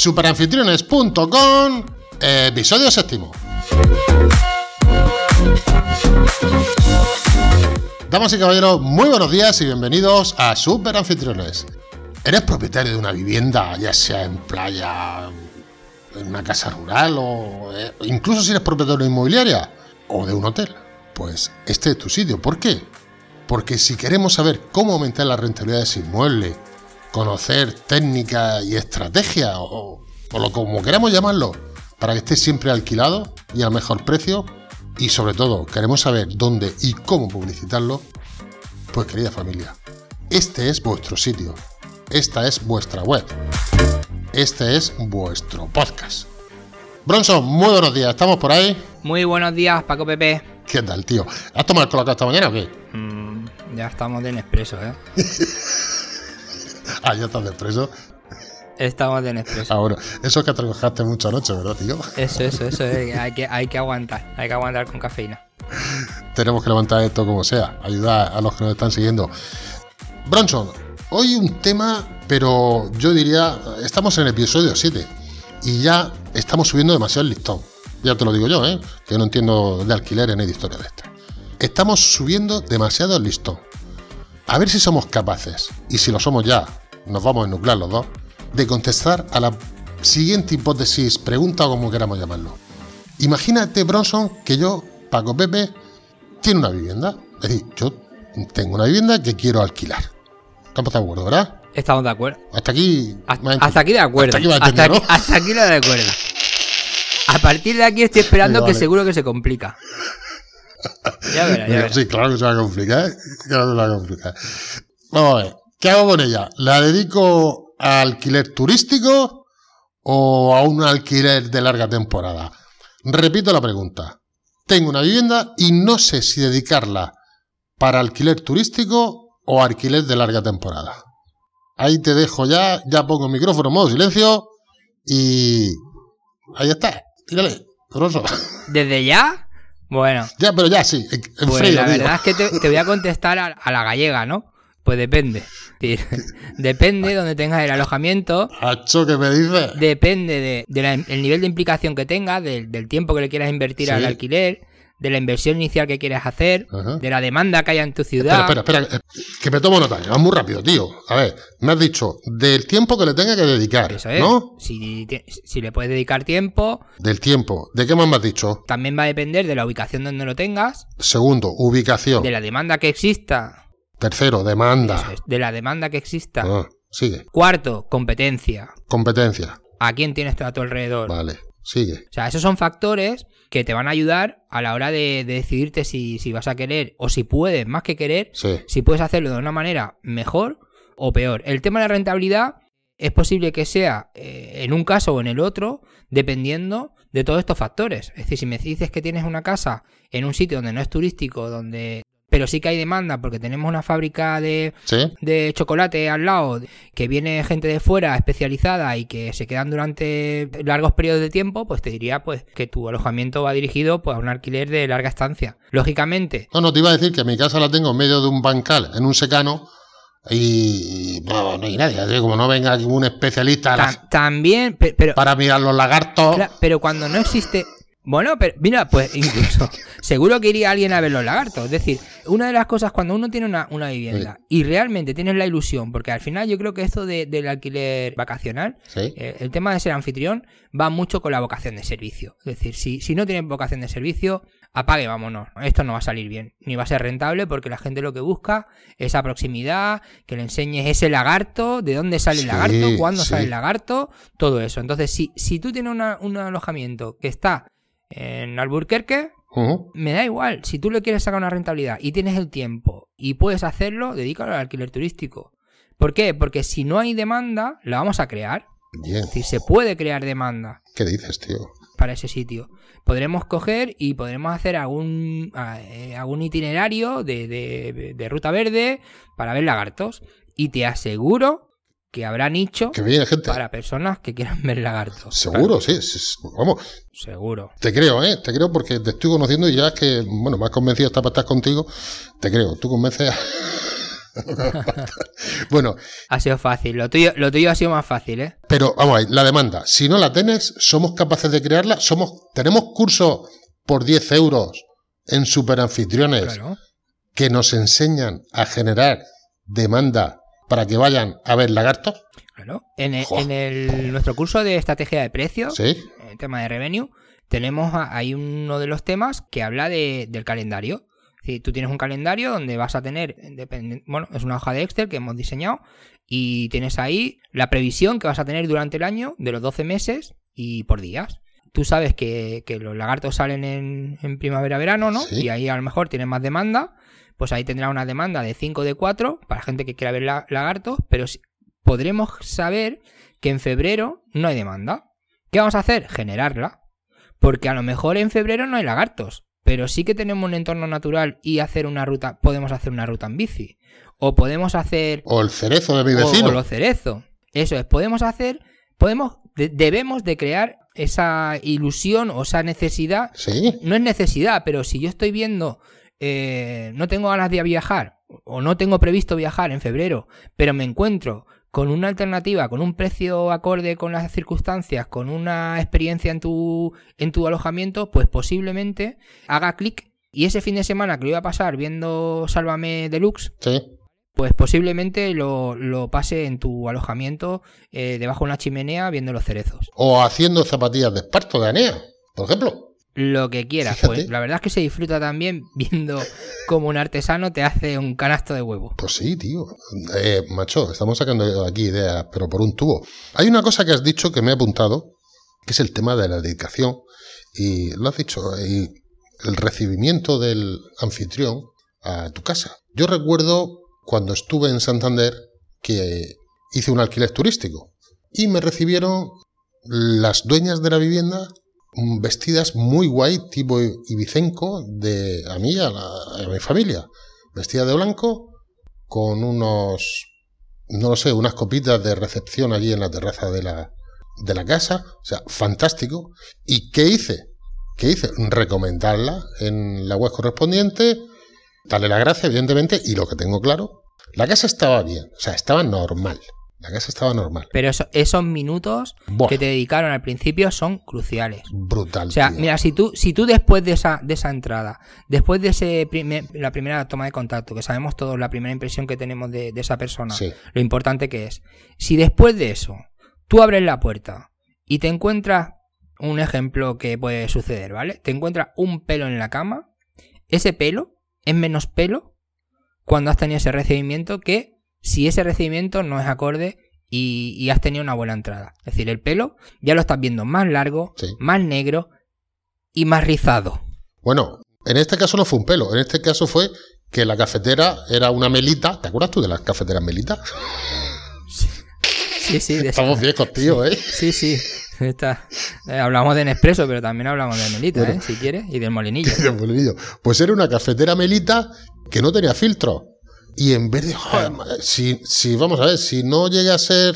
superanfitriones.com, episodio séptimo. Damas y caballeros, muy buenos días y bienvenidos a Super Anfitriones. ¿Eres propietario de una vivienda, ya sea en playa, en una casa rural o eh, incluso si eres propietario de una inmobiliaria o de un hotel? Pues este es tu sitio. ¿Por qué? Porque si queremos saber cómo aumentar la rentabilidad de ese inmueble, conocer técnica y estrategia o, o lo como queramos llamarlo, para que esté siempre alquilado y al mejor precio, y sobre todo queremos saber dónde y cómo publicitarlo, pues querida familia, este es vuestro sitio, esta es vuestra web, este es vuestro podcast. Bronson, muy buenos días, ¿estamos por ahí? Muy buenos días, Paco Pepe. ¿Qué tal, tío? ¿Has tomado el colacao esta mañana o qué? Mm, ya estamos de Nespresso, ¿eh? ah, ya estás de preso. Estamos de Nespresso. Ah, bueno, eso es que trabajaste mucha noche, ¿verdad, tío? Eso, eso, eso. eh, Hay, que, hay que aguantar. Hay que aguantar con cafeína. Tenemos que levantar esto como sea, ayudar a los que nos están siguiendo. Bronson, hoy un tema, pero yo diría, estamos en el episodio 7 y ya estamos subiendo demasiado el listón. Ya te lo digo yo, ¿eh? que no entiendo de alquileres ni de historia de esta. Estamos subiendo demasiado el listón. A ver si somos capaces, y si lo somos ya, nos vamos a nuclear los dos, de contestar a la siguiente hipótesis, pregunta o como queramos llamarlo. Imagínate, Bronson, que yo, Paco Pepe, tiene una vivienda. Es decir, yo tengo una vivienda que quiero alquilar. Estamos de acuerdo, ¿verdad? Estamos de acuerdo. Hasta aquí. Hasta, aquí de acuerdo. Hasta aquí hasta, aquí, ¿no? hasta aquí lo de acuerdo. A partir de aquí estoy esperando Vale, que seguro que se complica. Ya verás, ya verás. sí, claro que se va a complicar. Claro que se va a complicar. Vamos a ver. ¿Qué hago con ella? ¿La dedico a alquiler turístico o a un alquiler de larga temporada? Repito la pregunta. Tengo una vivienda y no sé si dedicarla para alquiler turístico o alquiler de larga temporada. Ahí te dejo ya, ya pongo el micrófono en modo silencio y ahí está. Tírale, grosso. ¿Desde ya? Bueno, Ya, pero ya sí, en, en pues frío, la digo. verdad es que te, te voy a contestar a, a la gallega, ¿no? Pues depende. Depende donde tengas el alojamiento. Hacho, ¿qué me dices? Depende del nivel de implicación que tengas, del, del tiempo que le quieras invertir Sí. al alquiler, de la inversión inicial que quieres hacer, Ajá. de la demanda que haya en tu ciudad. Espera, espera, espera, que me tomo nota, que va muy rápido, tío. A ver, me has dicho del tiempo que le tenga que dedicar, Eso es. ¿no? Si le puedes dedicar tiempo, Del tiempo. ¿De qué más me has dicho? también va a depender de la ubicación donde lo tengas, Segundo, ubicación. de la demanda que exista, Tercero, demanda. es, de la demanda que exista. Ah, sigue. Cuarto, competencia. Competencia. ¿A quién tienes a tu alrededor? Vale, sigue. O sea, esos son factores que te van a ayudar a la hora de, de decidirte si, si vas a querer o si puedes, más que querer, Sí. si puedes hacerlo de una manera mejor o peor. El tema de la rentabilidad es posible que sea eh, en un caso o en el otro, dependiendo de todos estos factores. Es decir, si me dices que tienes una casa en un sitio donde no es turístico, donde pero sí que hay demanda porque tenemos una fábrica de, ¿Sí? de chocolate al lado, que viene gente de fuera especializada y que se quedan durante largos periodos de tiempo, pues te diría pues que tu alojamiento va dirigido pues, a un alquiler de larga estancia. Lógicamente, No, no, te iba a decir que mi casa la tengo en medio de un bancal, en un secano, y, no, no hay nadie. así como no venga ningún especialista a la- ta- también, pe- pero, para mirar los lagartos. pero cuando no existe... Bueno, pero mira, pues incluso seguro que iría alguien a ver los lagartos. Es decir, una de las cosas cuando uno tiene una, una vivienda y realmente tienes la ilusión, porque al final yo creo que esto de- del alquiler vacacional Sí. Eh, el tema de ser anfitrión va mucho con la vocación de servicio. Es decir, si, si no tienes vocación de servicio, apague, vámonos. Esto no va a salir bien, ni va a ser rentable porque la gente lo que busca es esa proximidad, que le enseñes ese lagarto, de dónde sale Sí, el lagarto, cuándo sale el lagarto, todo eso. Entonces, si, si tú tienes una- un alojamiento que está en Alburquerque, me da igual. Si tú le quieres sacar una rentabilidad y tienes el tiempo y puedes hacerlo, dedícalo al alquiler turístico. ¿Por qué? Porque si no hay demanda, la vamos a crear. Bien. Es decir, se puede crear demanda ¿Qué dices, tío? para ese sitio. Podremos coger y podremos hacer algún, eh, algún itinerario de, de- de ruta verde para ver lagartos. Y te aseguro que habrá nicho Que viene gente. para personas que quieran ver lagartos. Seguro, sí, sí, sí. Vamos, Seguro. te creo, ¿eh? Te creo porque te estoy conociendo y ya es que, bueno, me has convencido hasta para estar contigo. Te creo, tú convences a, bueno, Ha sido fácil. Lo tuyo, lo tuyo ha sido más fácil, ¿eh? pero vamos a ver, la demanda, si no la tienes, somos capaces de crearla, somos, tenemos cursos por 10 euros en superanfitriones Claro. que nos enseñan a generar demanda para que vayan a ver lagartos. claro. En, el- en el- nuestro curso de estrategia de precios, Sí, el tema de revenue, tenemos a- hay uno de los temas que habla de- del calendario. Si tú tienes un calendario donde vas a tener, bueno, es una hoja de Excel que hemos diseñado y tienes ahí la previsión que vas a tener durante el año de los 12 meses y por días. Tú sabes que, que los lagartos salen en, en primavera-verano, ¿no? Sí. Y ahí a lo mejor tienes más demanda, pues ahí tendrás una demanda de 5 de 4 para gente que quiera ver la- lagartos, pero si- podremos saber que en febrero no hay demanda. ¿Qué vamos a hacer? Generarla. Porque a lo mejor en febrero no hay lagartos, pero sí que tenemos un entorno natural y hacer una ruta, podemos hacer una ruta en bici. O podemos hacer o el cerezo de mi o- vecino. O, los cerezos. Eso es, podemos hacer, podemos, de- debemos de crear esa ilusión o esa necesidad. Sí, No es necesidad, pero si yo estoy viendo, eh, no tengo ganas de viajar o no tengo previsto viajar en febrero, pero me encuentro con una alternativa, con un precio acorde con las circunstancias, con una experiencia en tu, en tu alojamiento, pues posiblemente haga clic y ese fin de semana que lo iba a pasar viendo Sálvame Deluxe, sí. pues posiblemente lo, lo pase en tu alojamiento eh, debajo de una chimenea viendo los cerezos. O haciendo zapatillas de esparto de Anea, por ejemplo. Lo que quieras, Fíjate. pues la verdad es que se disfruta también viendo cómo un artesano te hace un canasto de huevo. Pues sí, tío. Eh, macho, estamos sacando aquí ideas, pero por un tubo. Hay una cosa que has dicho que me he apuntado, que es el tema de la dedicación. Y lo has dicho, y el recibimiento del anfitrión a tu casa. Yo recuerdo cuando estuve en Santander que hice un alquiler turístico y me recibieron las dueñas de la vivienda vestidas muy guay, tipo ibicenco, de a mí a, a mi familia. Vestida de blanco, con unos, no lo sé, unas copitas de recepción allí en la terraza de la, de la casa. O sea, fantástico. ¿Y qué hice? ¿Qué hice? Recomendarla en la web correspondiente, darle la gracia, evidentemente, y lo que tengo claro, la casa estaba bien, o sea, estaba normal. La casa estaba normal. Pero eso- esos minutos Buah, que te dedicaron al principio son cruciales. brutal. O sea, tío. mira, si tú, si tú después de esa, de esa entrada, después de ese primer- la primera toma de contacto, que sabemos todos la primera impresión que tenemos de, de esa persona, Sí. lo importante que es, si después de eso tú abres la puerta y te encuentras un ejemplo que puede suceder, ¿vale? Te encuentras un pelo en la cama, ese pelo es menos pelo cuando has tenido ese recibimiento que si ese recibimiento no es acorde y, y has tenido una buena entrada. Es decir, el pelo ya lo estás viendo más largo, Sí. más negro y más rizado. Bueno, en este caso no fue un pelo, en este caso fue que la cafetera era una melita. ¿Te acuerdas tú de las cafeteras melitas? Sí, sí, de Estamos viejos, tío, ¿eh? Sí, sí. Está- eh, hablamos de Nespresso, pero también hablamos de Melita, Bueno. ¿eh? si quieres, y del molinillo. De molinillo. Pues era una cafetera melita que no tenía filtro. Y en vez de, joder, si, si, vamos a ver, si no llega a ser,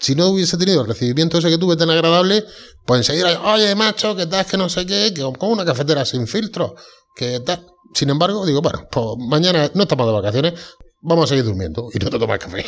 si no hubiese tenido el recibimiento ese que tuve tan agradable, pues enseguida, oye, macho, que tal, que no sé qué, que como una cafetera sin filtro, que tal. Sin embargo, digo, bueno, pues mañana no estamos de vacaciones, vamos a seguir durmiendo y no te tomas café.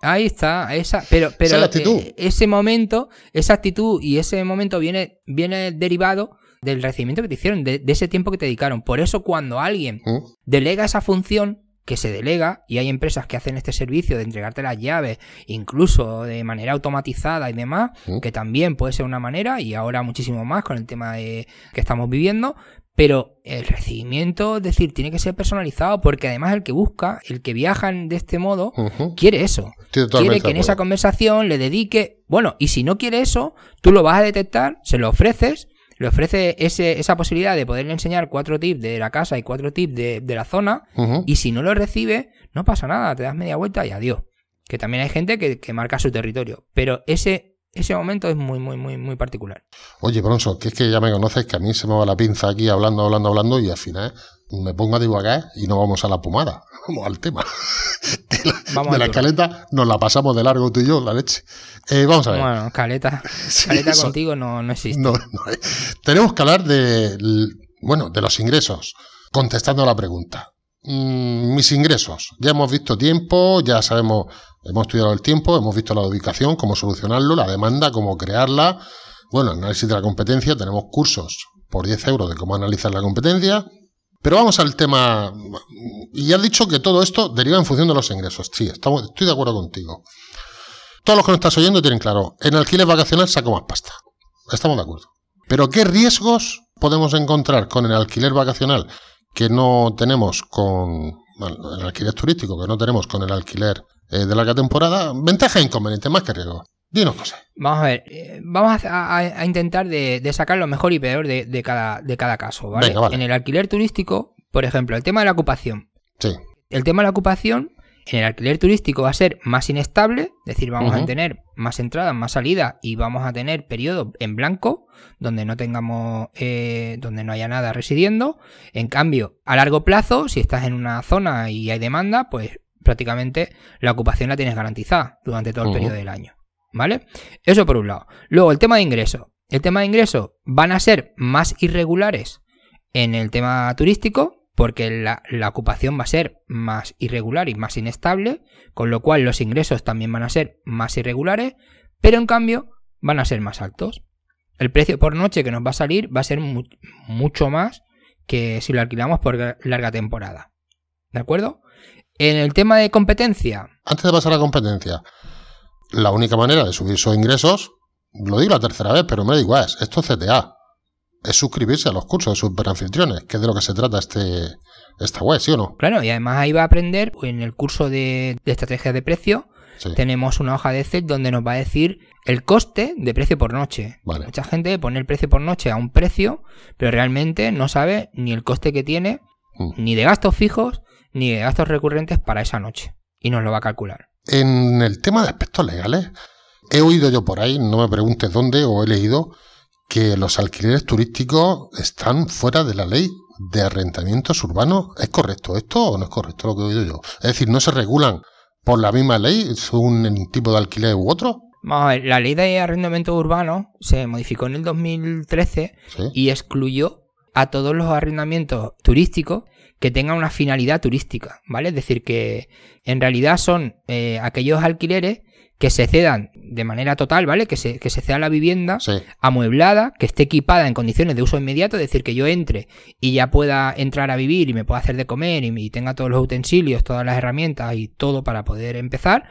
Ahí está, esa, pero, pero Esa es la actitud. eh, ese momento, esa actitud y ese momento viene, viene derivado del recibimiento que te hicieron, de, de ese tiempo que te dedicaron. Por eso cuando alguien ¿Mm? delega esa función, que se delega, y hay empresas que hacen este servicio de entregarte las llaves, incluso de manera automatizada y demás, que también puede ser una manera, y ahora muchísimo más con el tema de, que estamos viviendo, pero el recibimiento, es decir, tiene que ser personalizado, porque además el que busca, el que viaja de este modo, quiere eso. Quiere que en esa conversación le dedique. Bueno, y si no quiere eso, tú lo vas a detectar, se lo ofreces, le ofrece ese, esa posibilidad de poderle enseñar cuatro tips de la casa y cuatro tips de, de la zona, y si no lo recibe, no pasa nada, te das media vuelta y adiós. Que también hay gente que, que marca su territorio, pero ese, ese momento es muy, muy, muy, muy particular. Oye, Bronson, que es que ya me conoces, que a mí se me va la pinza aquí hablando, hablando, hablando y al final me pongo a divagar y no vamos a la pomada, vamos al tema. De la, Vamos de la nos la pasamos de largo tú y yo, la leche. Eh, vamos a ver. Bueno, caleta, Sí, caleta eso- contigo no, no existe. no, no. Tenemos que hablar de, bueno, de los ingresos, contestando a la pregunta. mm, mis ingresos. Ya hemos visto tiempo, ya sabemos, hemos estudiado el tiempo, hemos visto la ubicación, cómo solucionarlo, la demanda, cómo crearla. Bueno, análisis de la competencia, tenemos cursos por 10 euros de cómo analizar la competencia. Pero vamos al tema. Y has dicho que todo esto deriva en función de los ingresos. Sí, estoy de acuerdo contigo. Todos los que nos estás oyendo tienen claro, en alquiler vacacional saco más pasta. Estamos de acuerdo. Pero ¿qué riesgos podemos encontrar con el alquiler vacacional que no tenemos con el alquiler turístico, que no tenemos con el alquiler eh, de larga temporada? Ventaja e inconveniente, más que riesgo. Dinos cosas. Vamos a ver, eh, vamos a, intentar de, sacar lo mejor y peor de, cada, de cada caso, ¿vale? En el alquiler turístico, por ejemplo, el tema de la ocupación. Sí. El tema de la ocupación en el alquiler turístico va a ser más inestable, es decir, vamos a tener más entradas, más salidas y vamos a tener periodos en blanco donde no tengamos, eh, donde no haya nada residiendo. En cambio, a largo plazo, si estás en una zona y hay demanda, pues prácticamente la ocupación la tienes garantizada durante todo el periodo del año. ¿Vale? Eso por un lado. Luego, el tema de ingresos. El tema de ingresos van a ser más irregulares en el tema turístico, porque la, ocupación va a ser más irregular y más inestable, con lo cual los ingresos también van a ser más irregulares, pero en cambio van a ser más altos. El precio por noche que nos va a salir va a ser mucho más que si lo alquilamos por larga temporada. ¿De acuerdo? En el tema de competencia. Antes de pasar a la competencia, la única manera de subir sus ingresos, lo digo la tercera vez, pero me da igual, esto es CTA es suscribirse a los cursos de superanfitriones, que es de lo que se trata este, esta web, ¿sí o no? Claro, y además ahí va a aprender en el curso de, estrategia de precio. Tenemos una hoja de Excel donde nos va a decir el coste de precio por noche. Mucha gente pone el precio por noche a un precio, pero realmente no sabe ni el coste que tiene, mm. ni de gastos fijos, ni de gastos recurrentes para esa noche. Y nos lo va a calcular. En el tema de aspectos legales, he oído yo por ahí, no me preguntes dónde, o he leído que los alquileres turísticos están fuera de la ley de arrendamientos urbanos. ¿Es correcto esto o no es correcto lo que he oído yo? Es decir, ¿no se regulan por la misma ley según el tipo de alquiler u otro? Vamos a ver, la ley de arrendamiento urbano se modificó en el 2013 y excluyó a todos los arrendamientos turísticos que tengan una finalidad turística, ¿vale? Es decir, que en realidad son eh, aquellos alquileres que se cedan de manera total, ¿vale? Que se, que se ceda la vivienda amueblada, que esté equipada en condiciones de uso inmediato, es decir, que yo entre y ya pueda entrar a vivir y me pueda hacer de comer y, tenga todos los utensilios, todas las herramientas y todo para poder empezar,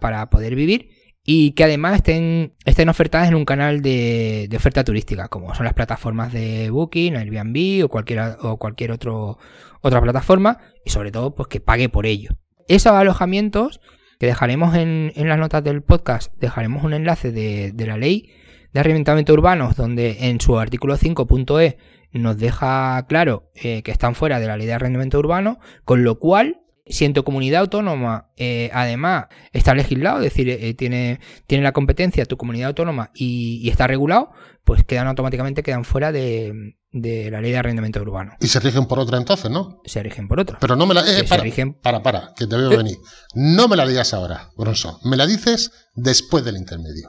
para poder vivir. Y que además estén, estén ofertadas en un canal de, oferta turística, como son las plataformas de Booking, Airbnb o cualquier, o cualquier otro, otra plataforma, y sobre todo, pues que pague por ello. Esos alojamientos que dejaremos en, las notas del podcast, dejaremos un enlace de, la ley de arrendamiento urbanos, donde en su artículo 5.e nos deja claro eh, que están fuera de la ley de arrendamiento urbano, con lo cual si en tu comunidad autónoma eh, además está legislado, es decir, eh, tiene, tiene la competencia tu comunidad autónoma y, está regulado, pues quedan automáticamente quedan fuera de, la ley de arrendamiento urbano. Y se rigen por otra entonces, ¿no? Se rigen por otra. Pero no me la... Eh, para, para, para, que te veo venir. No me la digas ahora, Bronson. Me la dices después del intermedio.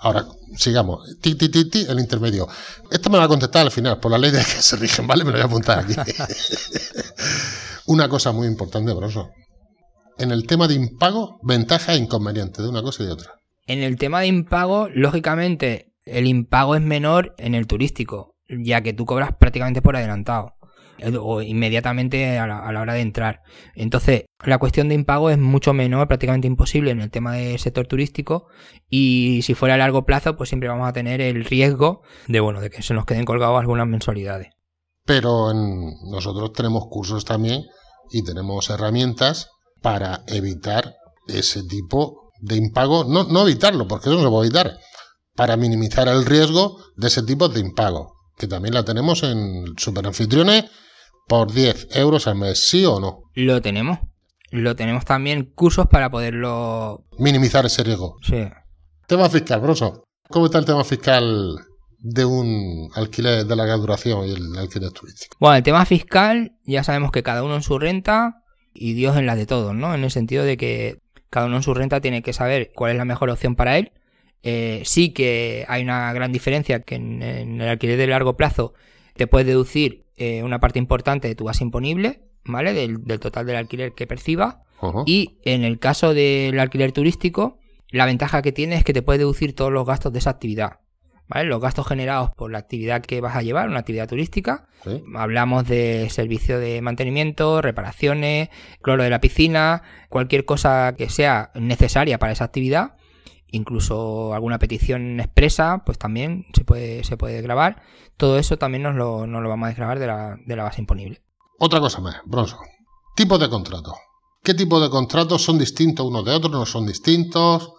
Ahora, sigamos. Ti, ti, ti, ti, el intermedio. Esto me va a contestar al final, por la ley de que se rigen, ¿vale? Me lo voy a apuntar aquí. Una cosa muy importante, Broso. En el tema de impago, ventaja e inconveniente de una cosa y de otra. En el tema de impago, lógicamente, el impago es menor en el turístico, ya que tú cobras prácticamente por adelantado o inmediatamente a la, hora de entrar. Entonces, la cuestión de impago es mucho menor, prácticamente imposible en el tema del sector turístico y si fuera a largo plazo, pues siempre vamos a tener el riesgo de, bueno, de que se nos queden colgados algunas mensualidades. Pero nosotros tenemos cursos también y tenemos herramientas para evitar ese tipo de impago. No, no evitarlo, porque eso no se puede evitar. Para minimizar el riesgo de ese tipo de impago. Que también la tenemos en Superanfitriones por 10 euros al mes, ¿sí o no? Lo tenemos. Lo tenemos también cursos para poderlo... Minimizar ese riesgo. Sí. Tema fiscal, Broso. ¿Cómo está el tema fiscal de un alquiler de larga duración y el alquiler turístico? Bueno, el tema fiscal ya sabemos que cada uno en su renta y Dios en la de todos, ¿no? En el sentido de que cada uno en su renta tiene que saber cuál es la mejor opción para él. Eh, sí que hay una gran diferencia que en, el alquiler de largo plazo te puedes deducir eh, una parte importante de tu base imponible, ¿vale? Del, del total del alquiler que perciba. Ajá. Y en el caso del alquiler turístico, la ventaja que tiene es que te puede deducir todos los gastos de esa actividad. ¿Vale? Los gastos generados por la actividad que vas a llevar, una actividad turística. Sí. Hablamos de servicio de mantenimiento, reparaciones, cloro de la piscina, cualquier cosa que sea necesaria para esa actividad, incluso alguna petición expresa, pues también se puede, se puede grabar. Todo eso también nos lo, nos lo vamos a desgrabar de la, de la base imponible. Otra cosa más, Bronson. Tipos de contratos. ¿Qué tipos de contratos son distintos unos de otros? ¿No son distintos?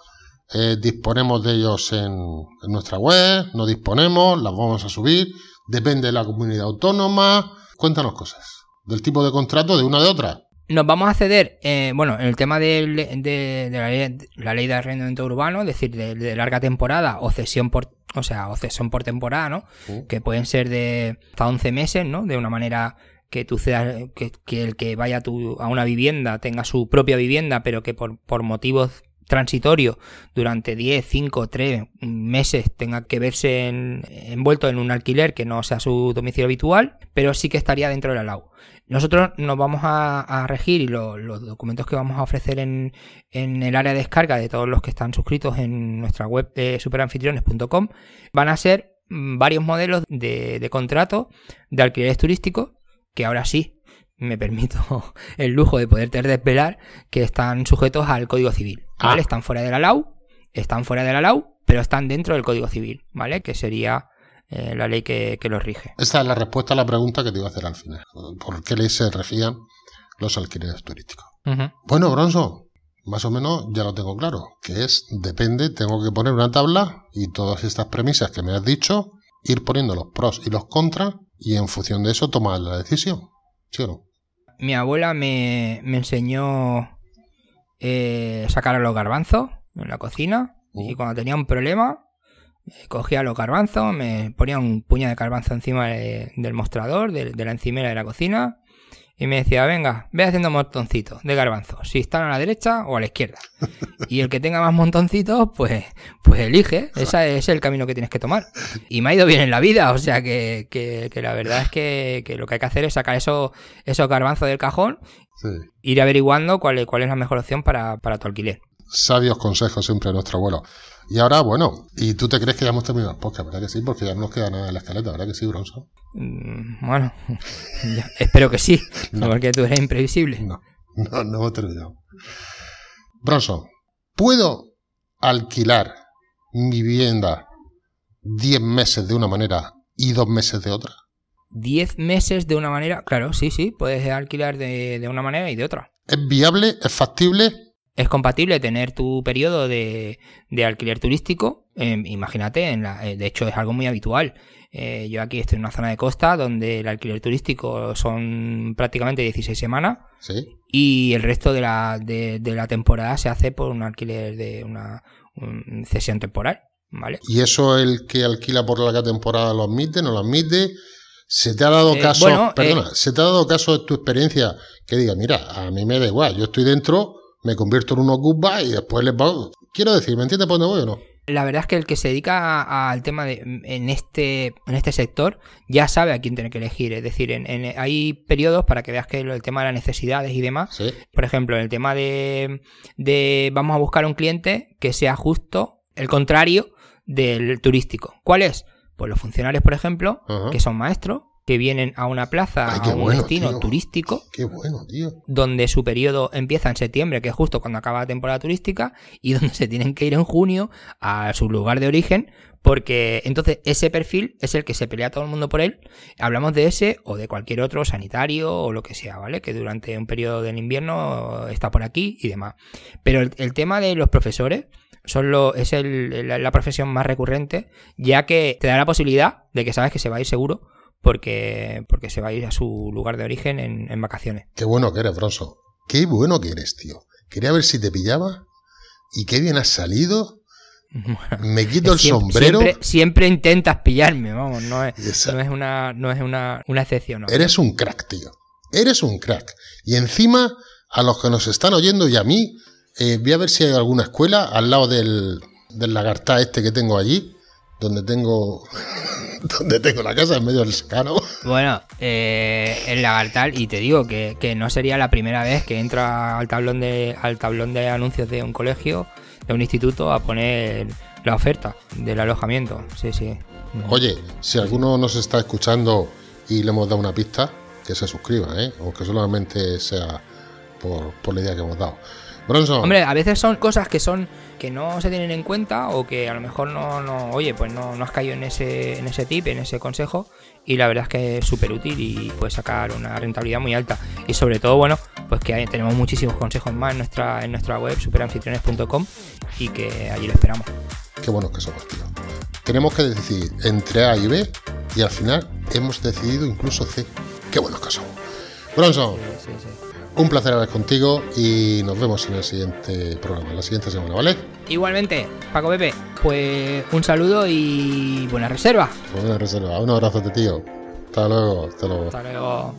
Eh, disponemos de ellos en, en nuestra web, no disponemos, las vamos a subir, depende de la comunidad autónoma. Cuéntanos cosas del tipo de contrato de una de otra. Nos vamos a ceder, eh, bueno, en el tema de, de la, ley, la ley de arrendamiento urbano, es decir, de, de larga temporada o cesión por, o sea, o cesión por temporada, ¿no? Que pueden ser de hasta 11 meses, ¿no? De una manera que tú cedas, que, que el que vaya a, tu- a una vivienda tenga su propia vivienda, pero que por, por motivos transitorios durante 10, 5, 3 meses tenga que verse en- envuelto en un alquiler que no sea su domicilio habitual, pero sí que estaría dentro del ALAU. Nosotros nos vamos a, regir y lo- los documentos que vamos a ofrecer en, en el área de descarga de todos los que están suscritos en nuestra web de superanfitriones.com van a ser mm, varios modelos de, de contrato de alquileres turísticos que ahora sí me permito el lujo de poderte desvelar que están sujetos al Código Civil. ¿vale? Ah. Están fuera de la LAU, están fuera de la LAU, pero están dentro del Código Civil, ¿vale? Que sería eh, la ley que, que los rige. Esta es la respuesta a la pregunta que te iba a hacer al final. ¿Por qué ley se regían los alquileres turísticos? Bueno, Bronson, más o menos ya lo tengo claro, que es, depende, tengo que poner una tabla y todas estas premisas que me has dicho, ir poniendo los pros y los contras y en función de eso tomar la decisión. ¿Sí o no? Mi abuela me, me enseñó eh, sacar a los garbanzos en la cocina y Uh. cuando tenía un problema eh, cogía los garbanzos, me ponía un puño de garbanzo encima de- del mostrador, de, de la encimera de la cocina y me decía, venga, ve haciendo montoncitos de garbanzos, si están a la derecha o a la izquierda. Y el que tenga más montoncitos, pues, pues elige, ese es el camino que tienes que tomar. Y me ha ido bien en la vida, o sea que, que- que la verdad es que, que lo que hay que hacer es sacar esos, esos garbanzos del cajón, Sí. ir averiguando cuál es, cuál es la mejor opción para, para tu alquiler. Sabios consejos siempre de nuestro abuelo. Y ahora, bueno, ¿y tú te crees que ya hemos terminado el podcast? ¿Verdad que sí? Porque ya no nos queda nada en la escaleta, ¿verdad que sí, Bronson? Mm, Bueno, ya, espero que sí, No. porque tú eres imprevisible. No, no, no hemos terminado. Bronson, ¿puedo alquilar mi vivienda 10 meses de una manera y 2 meses de otra? 10 meses de una manera, claro, sí, sí, puedes alquilar de, de una manera y de otra. ¿Es viable? ¿Es factible? Es compatible tener tu periodo de, de alquiler turístico. eh, imagínate, en la- eh, de hecho es algo muy habitual. Eh, yo aquí estoy en una zona de costa donde el alquiler turístico son prácticamente 16 semanas Sí. y el resto de la, de, de la temporada se hace por un alquiler de una un- cesión temporal. ¿Vale? ¿Y eso el que alquila por larga temporada lo admite, no lo admite? ¿Se te ha dado Eh, caso, bueno, perdona, se te ha dado caso de tu experiencia que diga, mira, a mí me da igual, yo estoy dentro, me convierto en un ocupa y después les pago? Quiero decir, ¿me entiendes por dónde voy o no? La verdad es que el que se dedica al tema de en este en este sector ya sabe a quién tiene que elegir. Es decir, en- en- hay periodos para que veas que el tema de las necesidades y demás. Sí. Por ejemplo, en el tema de, de vamos a buscar un cliente que sea justo el contrario del turístico. ¿Cuál es? Pues los funcionarios, por ejemplo, que son maestros, que vienen a una plaza, Ay, a un bueno, destino tío. turístico, Qué bueno, tío. donde su periodo empieza en septiembre, que es justo cuando acaba la temporada turística, y donde se tienen que ir en junio a su lugar de origen, porque entonces ese perfil es el que se pelea todo el mundo por él. Hablamos de ese o de cualquier otro sanitario o lo que sea, ¿vale? Que durante un periodo del invierno está por aquí y demás. Pero el, el tema de los profesores son lo, es el- la, la profesión más recurrente, ya que te da la posibilidad de que sabes que se va a ir seguro porque, porque se va a ir a su lugar de origen en, en vacaciones. Qué bueno que eres, Bronson. Qué bueno que eres, tío. Quería ver si te pillaba. Y qué bien has salido. Me quito el Siempre- sombrero. Siempre, siempre intentas pillarme, vamos, no es, no es una, no es una, una excepción. ¿no? Eres un crack, tío. Eres un crack. Y encima, a los que nos están oyendo y a mí, eh, voy a ver si hay alguna escuela al lado del, del lagartá este que tengo allí, donde tengo donde tengo la casa, en medio del secano. Bueno, eh, el lagartal, y te digo que, que no sería la primera vez que entra al tablón de al tablón de anuncios de un colegio, de un instituto, a poner la oferta del alojamiento. Sí, sí. Oye, si alguno nos está escuchando y le hemos dado una pista, que se suscriba, ¿eh? aunque solamente sea por, por la idea que hemos dado. Bronson, Hombre, a veces son cosas que son que no se tienen en cuenta o que a lo mejor no, no oye, pues no, no has caído en ese, en ese tip, en ese consejo y la verdad es que es súper útil y puedes sacar una rentabilidad muy alta. Y sobre todo, bueno, pues que hay- tenemos muchísimos consejos más en nuestra, en nuestra web superanfitriones.com y que allí lo esperamos. qué buenos que somos, tío. Tenemos que decidir entre A y B y al final hemos decidido incluso C. Qué buenos que somos. Bronson, Sí, sí. Un placer hablar contigo y nos vemos en el siguiente programa, en la siguiente semana, ¿vale? Igualmente, Paco Pepe, pues un saludo y buena reserva. Buena reserva, un abrazo, de tío. Hasta luego, hasta luego. Hasta luego.